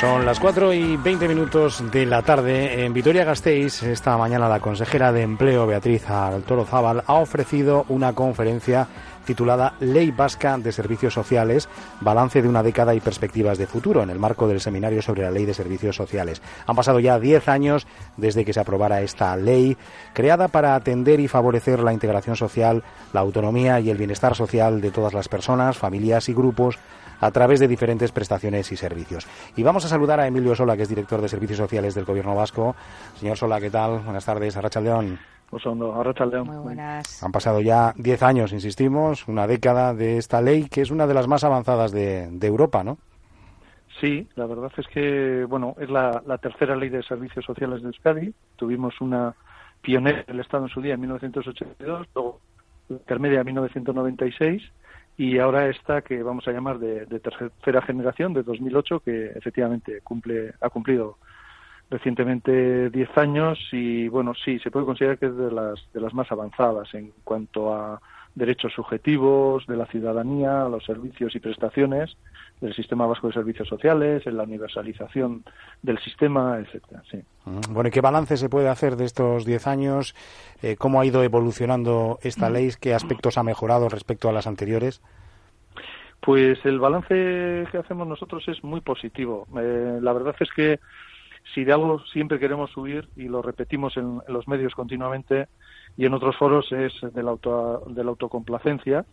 Son las 4 y 20 minutos de la tarde. En Vitoria-Gasteiz, esta mañana la consejera de Empleo, Beatriz Altoro Zabal, ha ofrecido una conferencia titulada Ley Vasca de Servicios Sociales, balance de una década y perspectivas de futuro, en el marco del seminario sobre la Ley de Servicios Sociales. Han pasado ya 10 años desde que se aprobara esta ley, creada para atender y favorecer la integración social, la autonomía y el bienestar social de todas las personas, familias y grupos a través de diferentes prestaciones y servicios. Y vamos a saludar a Emilio Sola, que es director de Servicios Sociales del Gobierno Vasco. Señor Sola, ¿qué tal? Buenas tardes. Arracha León. Pues Muy buenas. Han pasado ya 10 años, insistimos, una década de esta ley, que es una de las más avanzadas de, Europa, ¿no? Sí, la verdad es que, bueno, es la, tercera ley de servicios sociales de Euskadi. Tuvimos una pionera del Estado en su día en 1982, luego intermedia en 1996 y ahora esta que vamos a llamar de, tercera generación de 2008 que efectivamente cumple ha cumplido recientemente 10 años y bueno sí se puede considerar que es de las de las más avanzadas en cuanto a derechos subjetivos de la ciudadanía, los servicios y prestaciones del sistema vasco de servicios sociales, en la universalización del sistema, etcétera. Sí. Mm, bueno, ¿y qué balance se puede hacer de estos 10 años? Eh, ¿Cómo ha ido evolucionando esta ley? ¿Qué aspectos ha mejorado respecto a las anteriores? Pues el balance que hacemos nosotros es muy positivo. Eh, la verdad es que si de algo siempre queremos subir y lo repetimos en, los medios continuamente y en otros foros es de la, auto, de la autocomplacencia,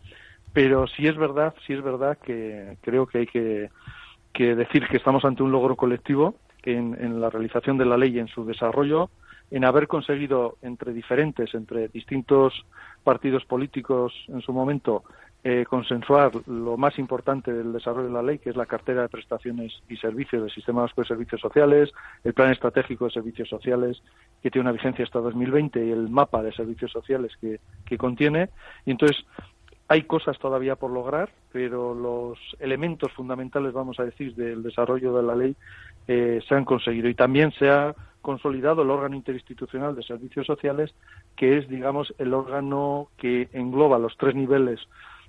pero sí es verdad, sí es verdad que creo que hay que, decir que estamos ante un logro colectivo en, en la realización de la ley en su desarrollo, en haber conseguido entre diferentes, entre distintos partidos políticos en su momento, eh, consensuar lo más importante del desarrollo de la ley, que es la cartera de prestaciones y servicios del Sistema de Servicios Sociales, el Plan Estratégico de Servicios Sociales, que tiene una vigencia hasta 2020, y el mapa de servicios sociales que, que contiene. Y entonces, hay cosas todavía por lograr, pero los elementos fundamentales, vamos a decir, del desarrollo de la ley eh, se han conseguido. Y también se ha consolidado el órgano interinstitucional de servicios sociales, que es, digamos, el órgano que engloba los tres niveles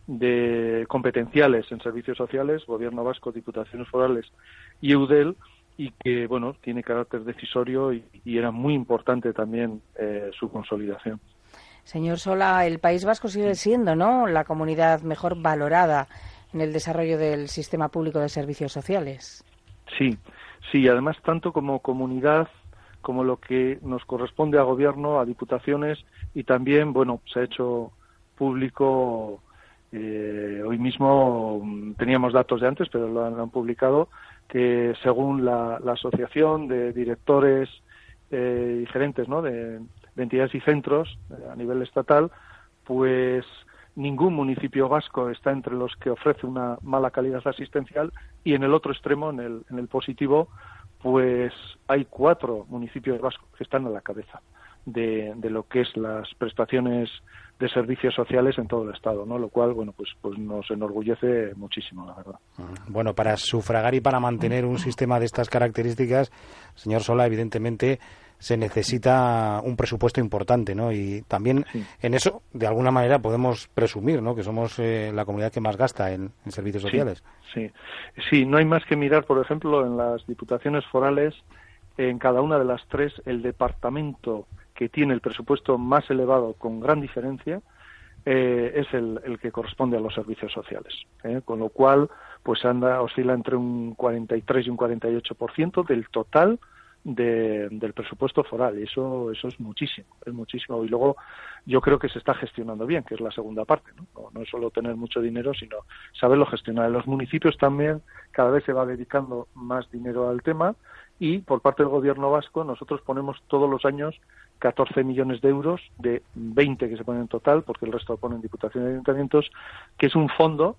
de competenciales en servicios sociales, Gobierno Vasco, Diputaciones Forales y EUDEL, y que, bueno, tiene carácter decisorio y, era muy importante también eh, su consolidación. Señor Sola, el País Vasco sigue siendo, ¿no?, la comunidad mejor valorada en el desarrollo del sistema público de servicios sociales. Sí, sí, además tanto como comunidad como lo que nos corresponde a gobierno, a diputaciones y también, bueno, se ha hecho público eh, hoy mismo mm, teníamos datos de antes, pero lo han, publicado, que según la, Asociación de Directores eh, y Gerentes ¿no? de, entidades y centros eh, a nivel estatal, pues ningún municipio vasco está entre los que ofrece una mala calidad asistencial y en el otro extremo, en el, en el positivo, pues hay cuatro municipios vascos que están a la cabeza de, de lo que es las prestaciones de servicios sociales en todo el estado, ¿no? Lo cual, bueno, pues, pues nos enorgullece muchísimo, la verdad. Bueno, para sufragar y para mantener un sistema de estas características, señor Sola, evidentemente se necesita un presupuesto importante, ¿no? Y también en eso, de alguna manera, podemos presumir, ¿no? Que somos eh, la comunidad que más gasta en, servicios sociales. Sí, sí, no hay más que mirar, por ejemplo, en las diputaciones forales, en cada una de las tres, el departamento que tiene el presupuesto más elevado con gran diferencia eh, es el, que corresponde a los servicios sociales. ¿eh? Con lo cual, pues anda, oscila entre un 43 y un 48% del total del presupuesto foral y eso eso es muchísimo es muchísimo y luego yo creo que se está gestionando bien que es la segunda parte no, no, es solo tener mucho dinero sino saberlo gestionar en los municipios también cada vez se va dedicando más dinero al tema y por parte del gobierno vasco nosotros ponemos todos los años 14 millones de euros de 20 que se ponen en total, porque el resto lo ponen diputaciones y ayuntamientos, que es un fondo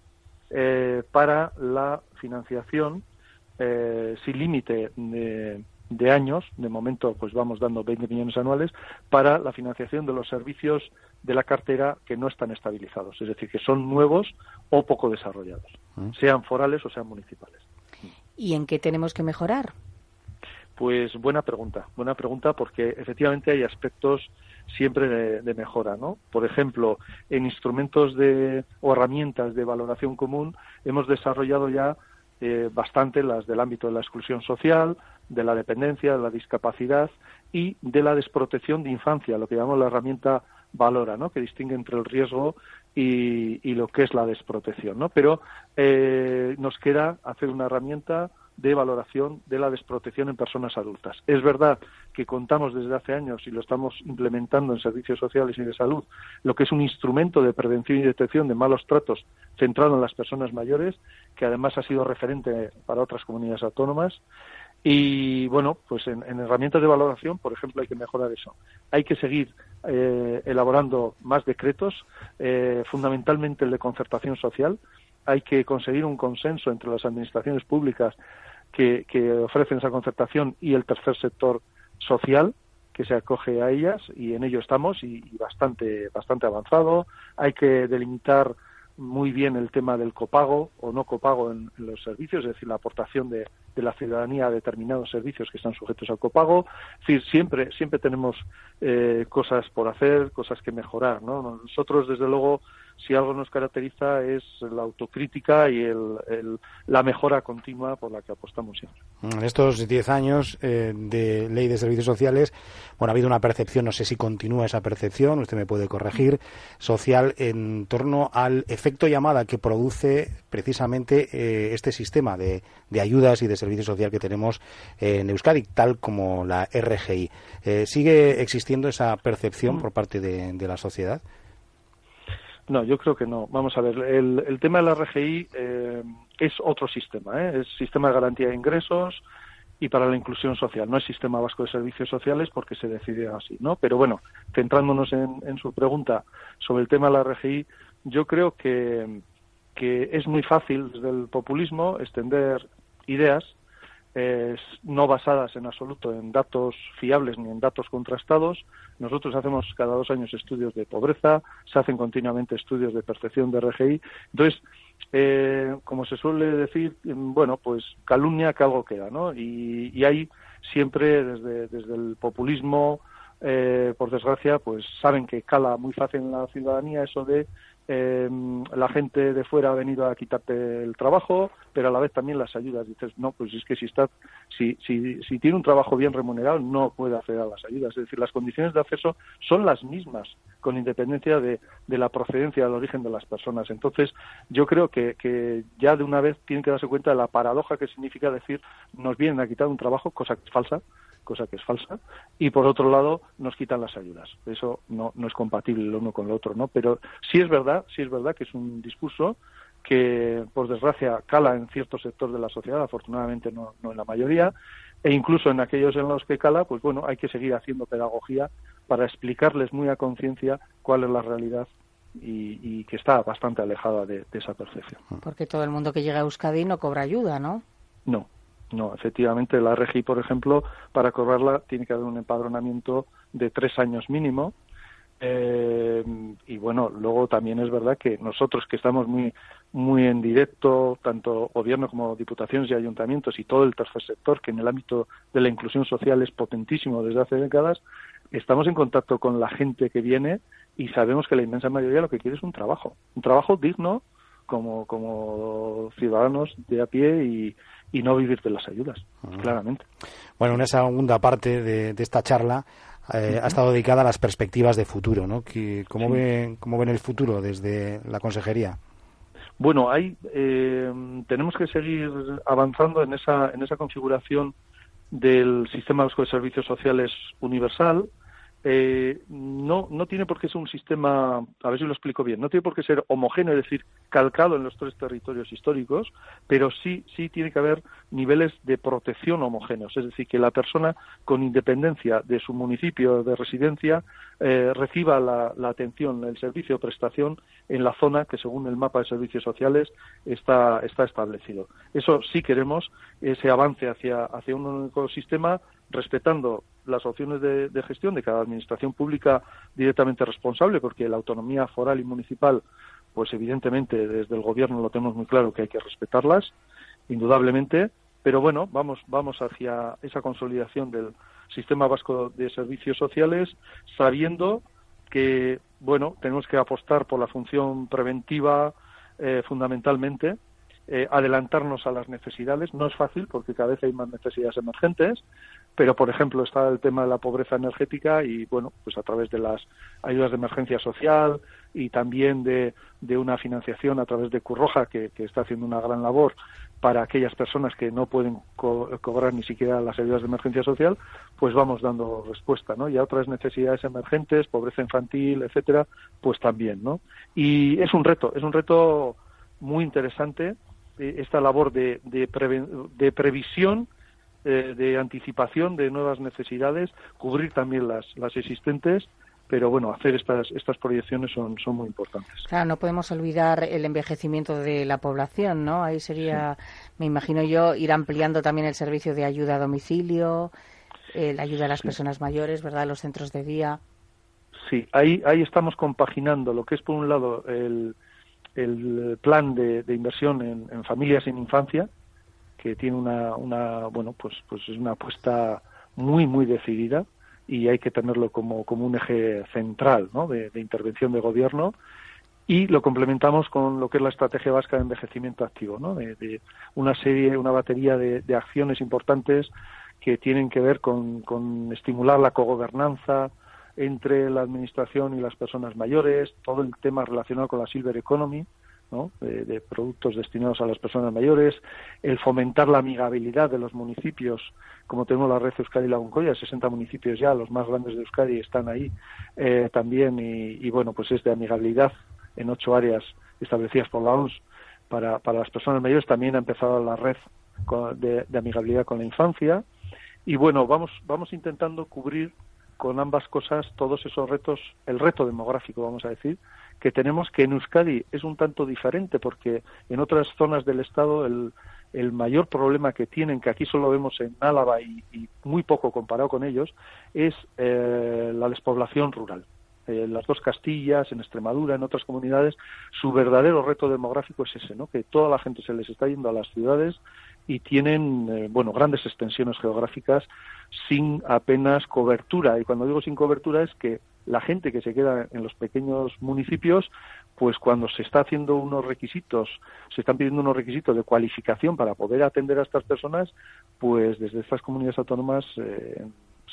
eh, para la financiación eh, sin límite de, de, años, de momento pues vamos dando 20 millones anuales, para la financiación de los servicios de la cartera que no están estabilizados, es decir, que son nuevos o poco desarrollados, mm. sean forales o sean municipales. ¿Y en qué tenemos que mejorar? Pues buena pregunta, buena pregunta porque efectivamente hay aspectos siempre de, mejora, ¿no? Por ejemplo, en instrumentos de o herramientas de valoración común hemos desarrollado ya eh, bastante las del ámbito de la exclusión social, de la dependencia, de la discapacidad y de la desprotección de infancia, lo que llamamos la herramienta Valora, ¿no? que distingue entre el riesgo y, lo que es la desprotección. ¿no? Pero eh, nos queda hacer una herramienta de valoración de la desprotección en personas adultas. Es verdad que contamos desde hace años y lo estamos implementando en servicios sociales y de salud, lo que es un instrumento de prevención y detección de malos tratos centrado en las personas mayores, que además ha sido referente para otras comunidades autónomas. Y bueno, pues en, herramientas de valoración, por ejemplo, hay que mejorar eso. Hay que seguir eh, elaborando más decretos, eh, fundamentalmente el de concertación social. Hay que conseguir un consenso entre las administraciones públicas que, ofrecen esa concertación y el tercer sector social que se acoge a ellas y en ello estamos y, bastante bastante avanzado. Hay que delimitar muy bien el tema del copago o no copago en, los servicios, es decir, la aportación de, la ciudadanía a determinados servicios que están sujetos al copago. Es decir, siempre, siempre tenemos eh, cosas por hacer, cosas que mejorar. ¿no? Nosotros, desde luego, si algo nos caracteriza es la autocrítica y el, la mejora continua por la que apostamos siempre. En estos diez años eh, de ley de servicios sociales, bueno, ha habido una percepción, no sé si continúa esa percepción, usted me puede corregir, social en torno al efecto llamada que produce precisamente eh, este sistema de, de, ayudas y de servicios social que tenemos en Euskadi, tal como la RGI. Eh, ¿Sigue existiendo esa percepción por parte de la sociedad? No, yo creo que no. Vamos a ver, el, el tema de la RGI eh, es otro sistema, ¿eh? es sistema de garantía de ingresos y para la inclusión social. No es sistema vasco de servicios sociales porque se decide así, ¿no? Pero bueno, centrándonos en, en su pregunta sobre el tema de la RGI, yo creo que, que es muy fácil desde el populismo extender ideas no basadas en absoluto en datos fiables ni en datos contrastados. Nosotros hacemos cada dos años estudios de pobreza, se hacen continuamente estudios de percepción de RGI. Entonces, eh, como se suele decir, bueno, pues calumnia que algo queda, ¿no? Y, y hay siempre desde, desde el populismo, eh, por desgracia, pues saben que cala muy fácil en la ciudadanía eso de eh, la gente de fuera ha venido a quitarte el trabajo, pero a la vez también las ayudas. Dices, no, pues es que si está, si, si, si tiene un trabajo bien remunerado, no puede acceder a las ayudas. Es decir, las condiciones de acceso son las mismas, con independencia de, de la procedencia, del origen de las personas. Entonces, yo creo que, que ya de una vez tienen que darse cuenta de la paradoja que significa decir, nos vienen a quitar un trabajo, cosa que es falsa, cosa que es falsa, y por otro lado nos quitan las ayudas. Eso no, no es compatible el uno con el otro, ¿no? Pero sí es verdad, sí es verdad que es un discurso que, por desgracia, cala en cierto sector de la sociedad, afortunadamente no, no en la mayoría, e incluso en aquellos en los que cala, pues bueno, hay que seguir haciendo pedagogía para explicarles muy a conciencia cuál es la realidad y, y, que está bastante alejada de, de, esa percepción. Porque todo el mundo que llega a Euskadi no cobra ayuda, ¿no? No, no, efectivamente la RGI, por ejemplo, para cobrarla tiene que haber un empadronamiento de tres años mínimo. Eh, y bueno, luego también es verdad que nosotros que estamos muy muy en directo, tanto gobierno como diputaciones y ayuntamientos y todo el tercer sector, que en el ámbito de la inclusión social es potentísimo desde hace décadas, estamos en contacto con la gente que viene y sabemos que la inmensa mayoría lo que quiere es un trabajo, un trabajo digno como, como ciudadanos de a pie y, y no vivir de las ayudas, ah. claramente. Bueno, una segunda parte de, esta charla eh, ha estado dedicada a las perspectivas de futuro, ¿no? ¿Cómo, ven, ¿Cómo ven el futuro desde la consejería? Bueno, hay, eh, tenemos que seguir avanzando en esa, en esa configuración del sistema de servicios sociales universal, eh, no, no tiene por qué ser un sistema, a ver si lo explico bien, no tiene por qué ser homogéneo, es decir, calcado en los tres territorios históricos, pero sí, sí tiene que haber niveles de protección homogéneos, es decir, que la persona, con independencia de su municipio de residencia, eh, reciba la, atención, el servicio o prestación en la zona que, según el mapa de servicios sociales, está, está establecido. Eso sí queremos, ese avance hacia, hacia un único sistema respetando las opciones de, gestión de cada administración pública directamente responsable, porque la autonomía foral y municipal, pues evidentemente desde el gobierno lo tenemos muy claro que hay que respetarlas, indudablemente, pero bueno, vamos, vamos hacia esa consolidación del sistema vasco de servicios sociales, sabiendo que, bueno, tenemos que apostar por la función preventiva eh, fundamentalmente, eh, adelantarnos a las necesidades. No es fácil porque cada vez hay más necesidades emergentes, pero por ejemplo está el tema de la pobreza energética y bueno, pues a través de las ayudas de emergencia social y también de, una financiación a través de Curroja que, está haciendo una gran labor para aquellas personas que no pueden cobrar ni siquiera las ayudas de emergencia social, pues vamos dando respuesta, ¿no? Y a otras necesidades emergentes, pobreza infantil, etcétera, pues también, ¿no? Y es un reto, es un reto muy interesante eh, esta labor de, de, previsión, eh, de anticipación de nuevas necesidades, cubrir también las, las existentes pero bueno, hacer estas, estas proyecciones son, son muy importantes. Claro, no podemos olvidar el envejecimiento de la población, ¿no? Ahí sería, me imagino yo, ir ampliando también el servicio de ayuda a domicilio, eh, la ayuda a las personas mayores, ¿verdad? Los centros de día. Sí, ahí, ahí estamos compaginando lo que es, por un lado, el, el plan de, inversión en, familias en infancia, que tiene una, una, bueno, pues, pues es una apuesta muy, muy decidida y hay que tenerlo como, como un eje central ¿no? de, intervención de gobierno y lo complementamos con lo que es la estrategia vasca de envejecimiento activo, ¿no? de, una serie, una batería de, acciones importantes que tienen que ver con, con estimular la cogobernanza, entre la administración y las personas mayores, todo el tema relacionado con la silver economy, ¿no? de, productos destinados a las personas mayores, el fomentar la amigabilidad de los municipios, como tenemos la red Euskadi Laguncoya, 60 municipios ya, los más grandes de Euskadi están ahí eh, también, y, bueno, pues es de amigabilidad en ocho áreas establecidas por la OMS para, para las personas mayores. También ha empezado la red de, de amigabilidad con la infancia, y bueno, vamos, vamos intentando cubrir con ambas cosas todos esos retos, el reto demográfico, vamos a decir, que tenemos que en Euskadi es un tanto diferente porque en otras zonas del Estado el, el mayor problema que tienen, que aquí solo vemos en Álava y, muy poco comparado con ellos, es eh, la despoblación rural. En las dos Castillas, en Extremadura, en otras comunidades, su verdadero reto demográfico es ese, ¿no? que toda la gente se les está yendo a las ciudades y tienen eh, bueno grandes extensiones geográficas sin apenas cobertura y cuando digo sin cobertura es que la gente que se queda en los pequeños municipios pues cuando se está haciendo unos requisitos se están pidiendo unos requisitos de cualificación para poder atender a estas personas pues desde estas comunidades autónomas eh,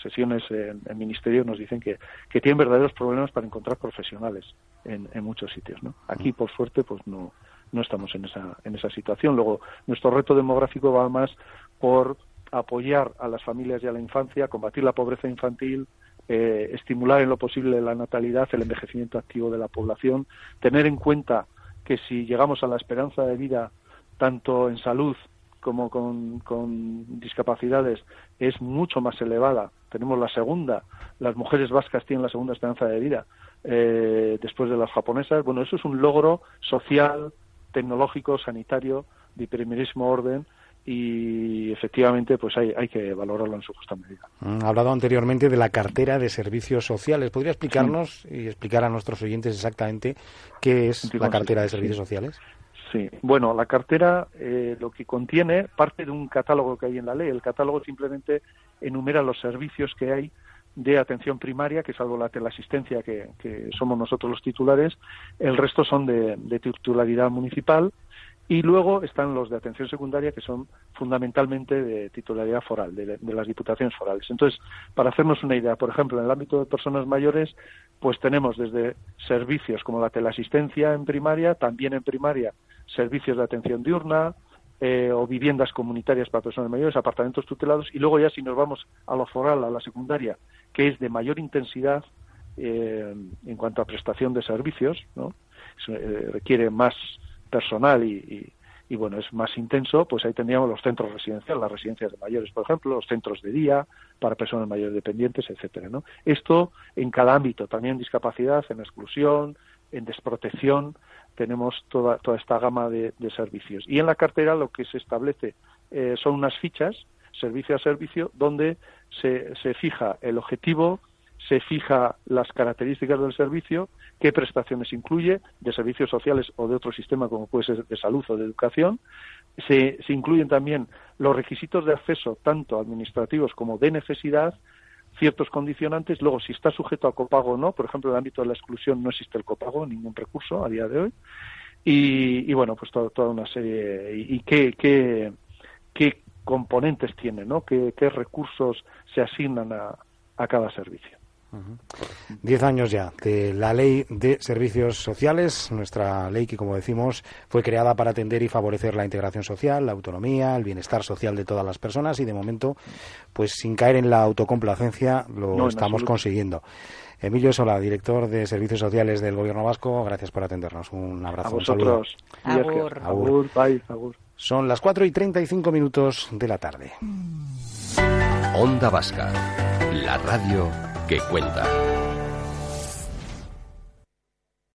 sesiones en el ministerio nos dicen que, que tienen verdaderos problemas para encontrar profesionales en, en muchos sitios ¿no? aquí por suerte pues no no estamos en esa, en esa situación. Luego, nuestro reto demográfico va más por apoyar a las familias y a la infancia, combatir la pobreza infantil, eh, estimular en lo posible la natalidad, el envejecimiento activo de la población, tener en cuenta que si llegamos a la esperanza de vida, tanto en salud como con, discapacidades, es mucho más elevada. Tenemos la segunda, las mujeres vascas tienen la segunda esperanza de vida eh, después de las japonesas. Bueno, eso es un logro social, tecnológico, sanitario, de primerísimo orden y efectivamente pues hay, hay que valorarlo en su justa medida. Mm, ha hablado anteriormente de la cartera de servicios sociales. ¿Podría explicarnos y explicar a nuestros oyentes exactamente qué es la cartera de servicios sociales? Sí, bueno, la cartera eh, lo que contiene parte de un catálogo que hay en la ley. El catálogo simplemente enumera los servicios que hay de atención primaria, que salvo la teleasistencia, que, que somos nosotros los titulares, el resto son de, titularidad municipal y luego están los de atención secundaria, que son fundamentalmente de titularidad foral, de, las diputaciones forales. Entonces, para hacernos una idea, por ejemplo, en el ámbito de personas mayores, pues tenemos desde servicios como la teleasistencia en primaria, también en primaria servicios de atención diurna, eh, o viviendas comunitarias para personas mayores, apartamentos tutelados, y luego ya si nos vamos a lo foral, a la secundaria, que es de mayor intensidad eh, en cuanto a prestación de servicios, ¿no? Eh, requiere más personal y, y, bueno, es más intenso, pues ahí tendríamos los centros residenciales, las residencias de mayores, por ejemplo, los centros de día para personas mayores dependientes, etcétera, ¿no? Esto en cada ámbito, también en discapacidad, en exclusión, en desprotección, tenemos toda, toda esta gama de, servicios. Y en la cartera lo que se establece eh, son unas fichas, servicio a servicio, donde se, se fija el objetivo, se fija las características del servicio, qué prestaciones incluye, de servicios sociales o de otro sistema como puede ser de salud o de educación. Se, se incluyen también los requisitos de acceso, tanto administrativos como de necesidad, ciertos condicionantes. Luego, si está sujeto a copago o no, por ejemplo, en el ámbito de la exclusión no existe el copago, ningún recurso a día de hoy. Y, y bueno, pues toda una serie. ¿Y, qué, qué, qué componentes tiene, ¿no? ¿Qué, qué recursos se asignan a, a cada servicio? Diez años ya de la Ley de Servicios Sociales, nuestra ley que, como decimos, fue creada para atender y favorecer la integración social, la autonomía, el bienestar social de todas las personas y, de momento, pues sin caer en la autocomplacencia, lo estamos consiguiendo. Emilio Sola, director de Servicios Sociales del Gobierno Vasco, gracias por atendernos. Un abrazo, un saludo. Agur. Son las 4 y 35 minutos de la tarde. Onda Vasca, la radio que cuenta.